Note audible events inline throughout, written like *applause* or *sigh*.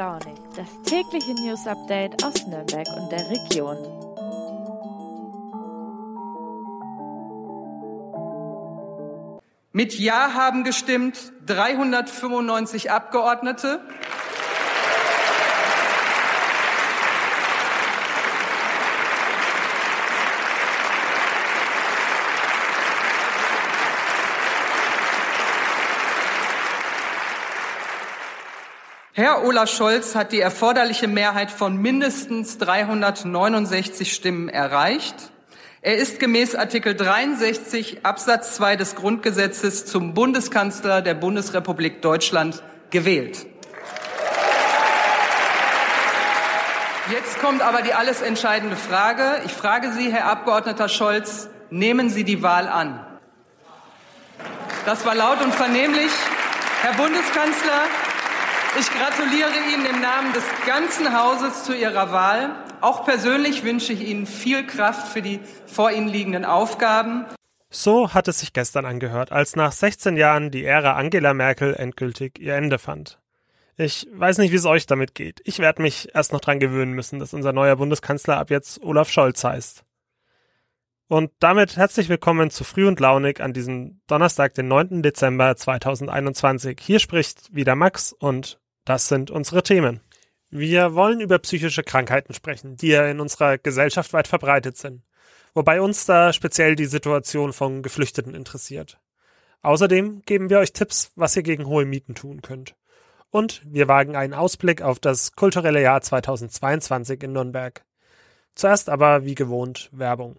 Launig, das tägliche News Update aus Nürnberg und der Region. Mit Ja haben gestimmt 395 Abgeordnete. Herr Olaf Scholz hat die erforderliche Mehrheit von mindestens 369 Stimmen erreicht. Er ist gemäß Artikel 63 Absatz 2 des Grundgesetzes zum Bundeskanzler der Bundesrepublik Deutschland gewählt. Jetzt kommt aber die alles entscheidende Frage. Ich frage Sie, Herr Abgeordneter Scholz, nehmen Sie die Wahl an? Das war laut und vernehmlich. Herr Bundeskanzler, ich gratuliere Ihnen im Namen des ganzen Hauses zu Ihrer Wahl. Auch persönlich wünsche ich Ihnen viel Kraft für die vor Ihnen liegenden Aufgaben. So hat es sich gestern angehört, als nach 16 Jahren die Ära Angela Merkel endgültig ihr Ende fand. Ich weiß nicht, wie es euch damit geht. Ich werde mich erst noch dran gewöhnen müssen, dass unser neuer Bundeskanzler ab jetzt Olaf Scholz heißt. Und damit herzlich willkommen zu Früh und Launig an diesem Donnerstag, den 9. Dezember 2021. Hier spricht wieder Max und das sind unsere Themen. Wir wollen über psychische Krankheiten sprechen, die ja in unserer Gesellschaft weit verbreitet sind. Wobei uns da speziell die Situation von Geflüchteten interessiert. Außerdem geben wir euch Tipps, was ihr gegen hohe Mieten tun könnt. Und wir wagen einen Ausblick auf das kulturelle Jahr 2022 in Nürnberg. Zuerst aber, wie gewohnt, Werbung.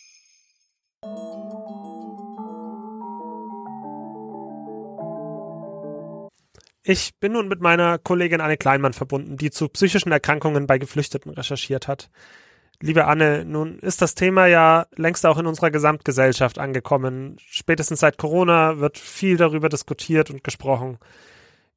Ich bin nun mit meiner Kollegin Anne Kleinmann verbunden, die zu psychischen Erkrankungen bei Geflüchteten recherchiert hat. Liebe Anne, nun ist das Thema ja längst auch in unserer Gesamtgesellschaft angekommen. Spätestens seit Corona wird viel darüber diskutiert und gesprochen.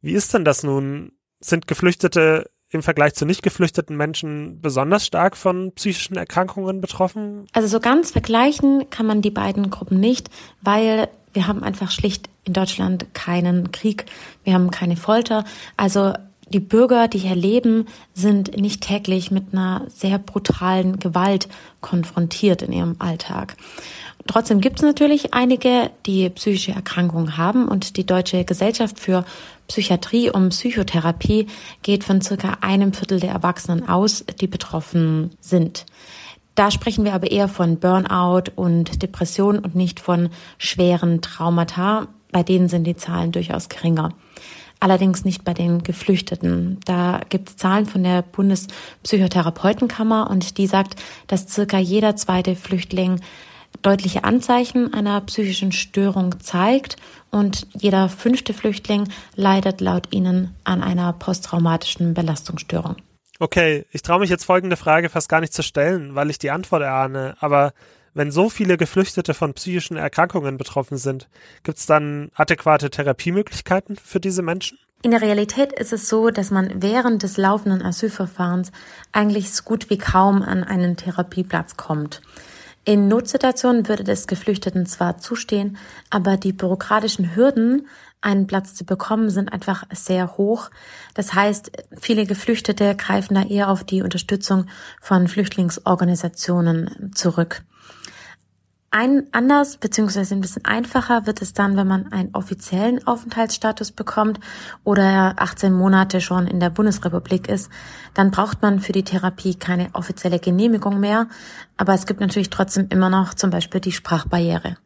Wie ist denn das nun? Sind Geflüchtete im Vergleich zu nicht geflüchteten Menschen besonders stark von psychischen Erkrankungen betroffen? Also so ganz vergleichen kann man die beiden Gruppen nicht, weil wir haben einfach schlicht in Deutschland keinen Krieg, wir haben keine Folter. Also die Bürger, die hier leben, sind nicht täglich mit einer sehr brutalen Gewalt konfrontiert in ihrem Alltag. Trotzdem gibt es natürlich einige, die psychische Erkrankungen haben und die Deutsche Gesellschaft für Psychiatrie und Psychotherapie geht von circa einem Viertel der Erwachsenen aus, die betroffen sind. Da sprechen wir aber eher von Burnout und Depression und nicht von schweren Traumata. Bei denen sind die Zahlen durchaus geringer. Allerdings nicht bei den Geflüchteten. Da gibt es Zahlen von der Bundespsychotherapeutenkammer und die sagt, dass circa jeder zweite Flüchtling deutliche Anzeichen einer psychischen Störung zeigt und jeder fünfte Flüchtling leidet laut ihnen an einer posttraumatischen Belastungsstörung. Okay, ich traue mich jetzt folgende Frage fast gar nicht zu stellen, weil ich die Antwort erahne. Aber wenn so viele Geflüchtete von psychischen Erkrankungen betroffen sind, gibt es dann adäquate Therapiemöglichkeiten für diese Menschen? In der Realität ist es so, dass man während des laufenden Asylverfahrens eigentlich so gut wie kaum an einen Therapieplatz kommt. In Notsituationen würde des Geflüchteten zwar zustehen, aber die bürokratischen Hürden, einen Platz zu bekommen, sind einfach sehr hoch. Das heißt, viele Geflüchtete greifen da eher auf die Unterstützung von Flüchtlingsorganisationen zurück. Ein anders beziehungsweise ein bisschen einfacher wird es dann, wenn man einen offiziellen Aufenthaltsstatus bekommt oder 18 Monate schon in der Bundesrepublik ist. Dann braucht man für die Therapie keine offizielle Genehmigung mehr, aber es gibt natürlich trotzdem immer noch zum Beispiel die Sprachbarriere.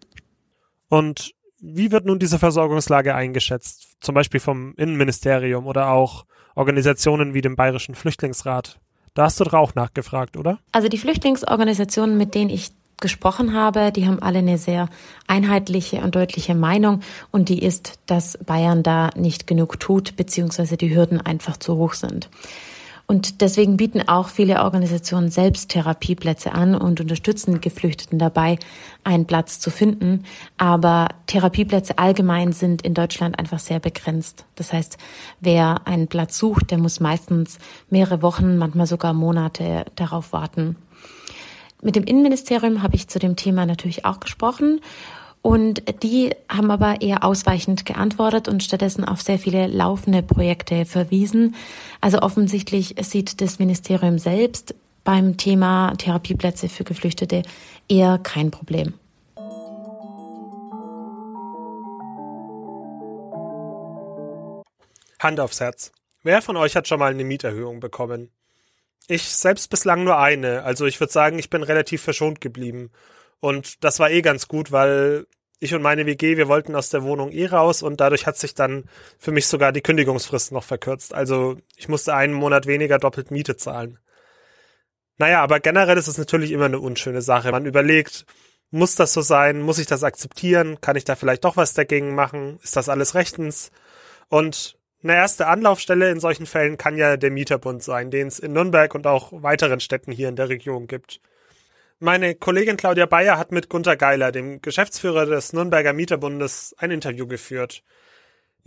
Und wie wird nun diese Versorgungslage eingeschätzt? Zum Beispiel vom Innenministerium oder auch Organisationen wie dem Bayerischen Flüchtlingsrat? Da hast du doch auch nachgefragt, oder? Also die Flüchtlingsorganisationen, mit denen ich gesprochen habe, die haben alle eine sehr einheitliche und deutliche Meinung und die ist, dass Bayern da nicht genug tut, beziehungsweise die Hürden einfach zu hoch sind. Und deswegen bieten auch viele Organisationen selbst Therapieplätze an und unterstützen Geflüchteten dabei, einen Platz zu finden. Aber Therapieplätze allgemein sind in Deutschland einfach sehr begrenzt. Das heißt, wer einen Platz sucht, der muss meistens mehrere Wochen, manchmal sogar Monate darauf warten. Mit dem Innenministerium habe ich zu dem Thema natürlich auch gesprochen und die haben aber eher ausweichend geantwortet und stattdessen auf sehr viele laufende Projekte verwiesen. Also offensichtlich sieht das Ministerium selbst beim Thema Therapieplätze für Geflüchtete eher kein Problem. Hand aufs Herz. Wer von euch hat schon mal eine Mieterhöhung bekommen? Ich selbst bislang nur eine, also ich würde sagen, ich bin relativ verschont geblieben. Und das war eh ganz gut, weil ich und meine WG, wir wollten aus der Wohnung eh raus und dadurch hat sich dann für mich sogar die Kündigungsfrist noch verkürzt. Also ich musste einen Monat weniger doppelt Miete zahlen. Naja, aber generell ist es natürlich immer eine unschöne Sache. Man überlegt, muss das so sein? Muss ich das akzeptieren? Kann ich da vielleicht doch was dagegen machen? Ist das alles rechtens? Und eine erste Anlaufstelle in solchen Fällen kann ja der Mieterbund sein, den es in Nürnberg und auch weiteren Städten hier in der Region gibt. Meine Kollegin Claudia Bayer hat mit Gunter Geiler, dem Geschäftsführer des Nürnberger Mieterbundes, ein Interview geführt.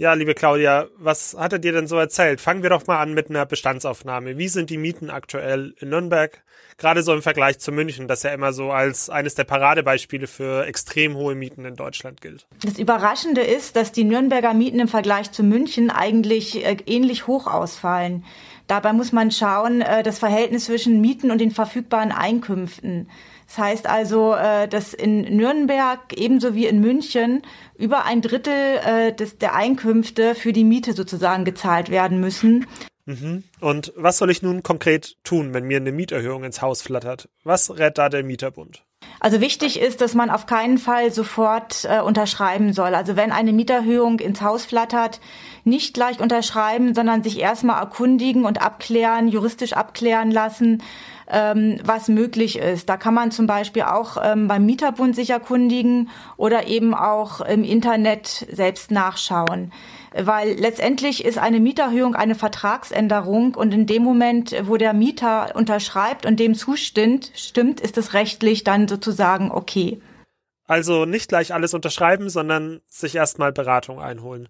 Ja, liebe Claudia, was hat er dir denn so erzählt? Fangen wir doch mal an mit einer Bestandsaufnahme. Wie sind die Mieten aktuell in Nürnberg? Gerade so im Vergleich zu München, das ja immer so als eines der Paradebeispiele für extrem hohe Mieten in Deutschland gilt. Das Überraschende ist, dass die Nürnberger Mieten im Vergleich zu München eigentlich äh, ähnlich hoch ausfallen. Dabei muss man schauen, äh, das Verhältnis zwischen Mieten und den verfügbaren Einkünften. Das heißt also, äh, dass in Nürnberg ebenso wie in München über ein Drittel äh, des, der Einkünfte für die Miete sozusagen gezahlt werden müssen. Mhm. Und was soll ich nun konkret tun, wenn mir eine Mieterhöhung ins Haus flattert? Was rät da der Mieterbund? Also wichtig ist, dass man auf keinen Fall sofort äh, unterschreiben soll. Also wenn eine Mieterhöhung ins Haus flattert, nicht gleich unterschreiben, sondern sich erstmal erkundigen und abklären, juristisch abklären lassen, ähm, was möglich ist. Da kann man zum Beispiel auch ähm, beim Mieterbund sich erkundigen oder eben auch im Internet selbst nachschauen weil letztendlich ist eine Mieterhöhung eine Vertragsänderung und in dem Moment, wo der Mieter unterschreibt und dem zustimmt, stimmt, ist es rechtlich dann sozusagen okay. Also nicht gleich alles unterschreiben, sondern sich erstmal Beratung einholen.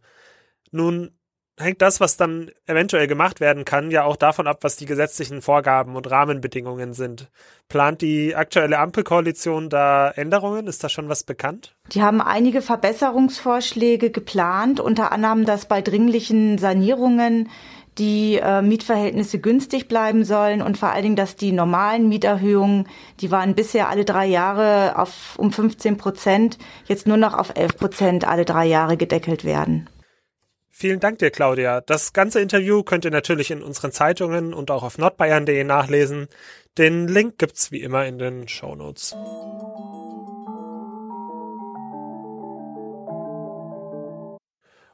Nun hängt das, was dann eventuell gemacht werden kann, ja auch davon ab, was die gesetzlichen Vorgaben und Rahmenbedingungen sind. Plant die aktuelle Ampelkoalition da Änderungen? Ist da schon was bekannt? Die haben einige Verbesserungsvorschläge geplant, unter anderem, dass bei dringlichen Sanierungen die äh, Mietverhältnisse günstig bleiben sollen und vor allen Dingen, dass die normalen Mieterhöhungen, die waren bisher alle drei Jahre auf um 15 Prozent, jetzt nur noch auf 11 Prozent alle drei Jahre gedeckelt werden. Vielen Dank dir, Claudia. Das ganze Interview könnt ihr natürlich in unseren Zeitungen und auch auf nordbayern.de nachlesen. Den Link gibt's wie immer in den Show Notes.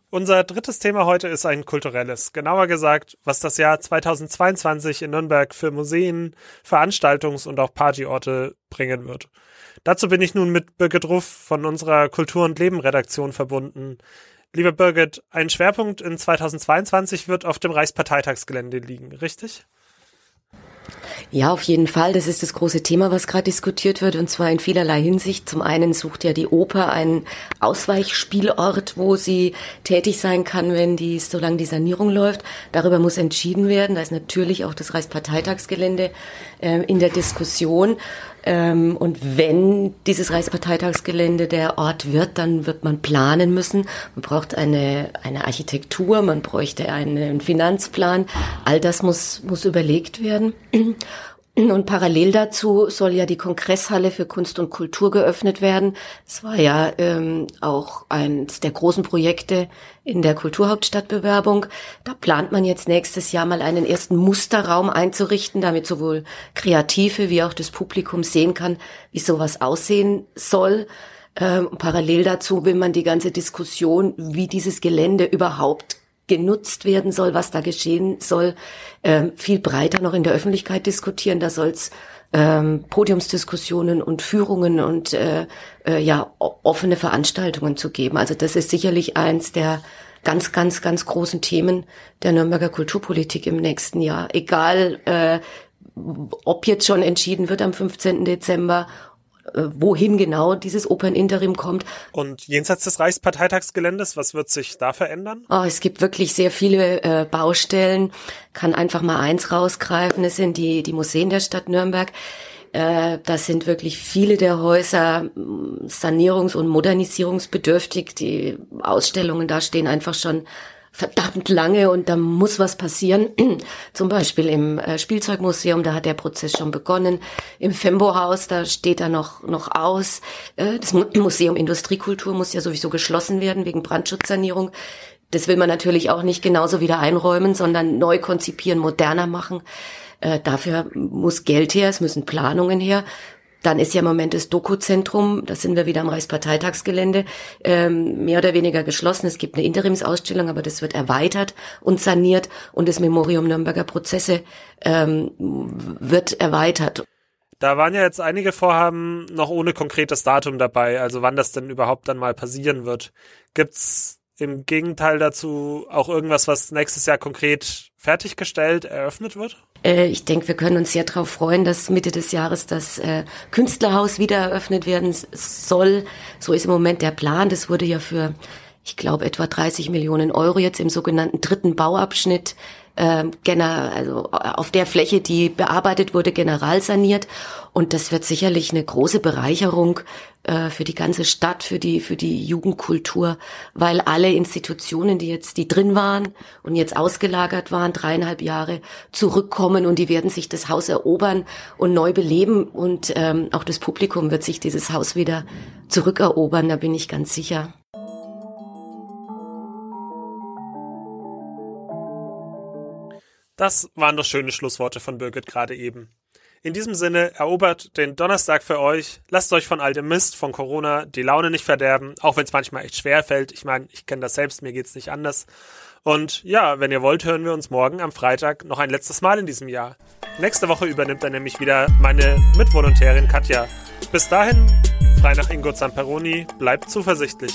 Unser drittes Thema heute ist ein kulturelles. Genauer gesagt, was das Jahr 2022 in Nürnberg für Museen, Veranstaltungs- und auch Partyorte bringen wird. Dazu bin ich nun mit Birgit Ruff von unserer Kultur- und Leben-Redaktion verbunden. Lieber Birgit, ein Schwerpunkt in 2022 wird auf dem Reichsparteitagsgelände liegen, richtig? Ja, auf jeden Fall. Das ist das große Thema, was gerade diskutiert wird, und zwar in vielerlei Hinsicht. Zum einen sucht ja die Oper einen Ausweichspielort, wo sie tätig sein kann, wenn die, solange die Sanierung läuft. Darüber muss entschieden werden. Da ist natürlich auch das Reichsparteitagsgelände äh, in der Diskussion. Ähm, und wenn dieses Reichsparteitagsgelände der Ort wird, dann wird man planen müssen. Man braucht eine, eine Architektur, man bräuchte einen Finanzplan. All das muss, muss überlegt werden. Und parallel dazu soll ja die Kongresshalle für Kunst und Kultur geöffnet werden. Es war ja ähm, auch eines der großen Projekte in der Kulturhauptstadtbewerbung. Da plant man jetzt nächstes Jahr mal einen ersten Musterraum einzurichten, damit sowohl Kreative wie auch das Publikum sehen kann, wie sowas aussehen soll. Ähm, parallel dazu will man die ganze Diskussion, wie dieses Gelände überhaupt genutzt werden soll, was da geschehen soll, ähm, viel breiter noch in der Öffentlichkeit diskutieren. Da soll es ähm, Podiumsdiskussionen und Führungen und äh, äh, ja offene Veranstaltungen zu geben. Also das ist sicherlich eins der ganz, ganz, ganz großen Themen der Nürnberger Kulturpolitik im nächsten Jahr. Egal, äh, ob jetzt schon entschieden wird am 15. Dezember wohin genau dieses Operninterim kommt. Und jenseits des Reichsparteitagsgeländes, was wird sich da verändern? Oh, es gibt wirklich sehr viele äh, Baustellen. Kann einfach mal eins rausgreifen. Es sind die, die Museen der Stadt Nürnberg. Äh, das sind wirklich viele der Häuser mm, sanierungs- und modernisierungsbedürftig. Die Ausstellungen da stehen einfach schon verdammt lange und da muss was passieren. *clears throat* Zum Beispiel im äh, Spielzeugmuseum, da hat der Prozess schon begonnen. Im Fembo-Haus, da steht er noch, noch aus. Äh, das Museum Industriekultur muss ja sowieso geschlossen werden wegen Brandschutzsanierung. Das will man natürlich auch nicht genauso wieder einräumen, sondern neu konzipieren, moderner machen. Äh, dafür muss Geld her, es müssen Planungen her. Dann ist ja im Moment das Doku-Zentrum, da sind wir wieder am Reichsparteitagsgelände, ähm, mehr oder weniger geschlossen. Es gibt eine Interimsausstellung, aber das wird erweitert und saniert und das Memorium Nürnberger Prozesse ähm, wird erweitert. Da waren ja jetzt einige Vorhaben noch ohne konkretes Datum dabei, also wann das denn überhaupt dann mal passieren wird. Gibt's im Gegenteil dazu auch irgendwas, was nächstes Jahr konkret fertiggestellt, eröffnet wird? Äh, ich denke, wir können uns sehr darauf freuen, dass Mitte des Jahres das äh, Künstlerhaus wieder eröffnet werden soll. So ist im Moment der Plan. Das wurde ja für, ich glaube, etwa 30 Millionen Euro jetzt im sogenannten dritten Bauabschnitt äh, also auf der Fläche, die bearbeitet wurde, general saniert. Und das wird sicherlich eine große Bereicherung äh, für die ganze Stadt, für die, für die Jugendkultur, weil alle Institutionen, die jetzt, die drin waren und jetzt ausgelagert waren, dreieinhalb Jahre, zurückkommen und die werden sich das Haus erobern und neu beleben und ähm, auch das Publikum wird sich dieses Haus wieder zurückerobern, da bin ich ganz sicher. Das waren doch schöne Schlussworte von Birgit gerade eben. In diesem Sinne, erobert den Donnerstag für euch, lasst euch von all dem Mist, von Corona, die Laune nicht verderben, auch wenn es manchmal echt schwer fällt. Ich meine, ich kenne das selbst, mir geht's nicht anders. Und ja, wenn ihr wollt, hören wir uns morgen am Freitag noch ein letztes Mal in diesem Jahr. Nächste Woche übernimmt dann nämlich wieder meine Mitvolontärin Katja. Bis dahin, frei nach Ingo Zamperoni, bleibt zuversichtlich.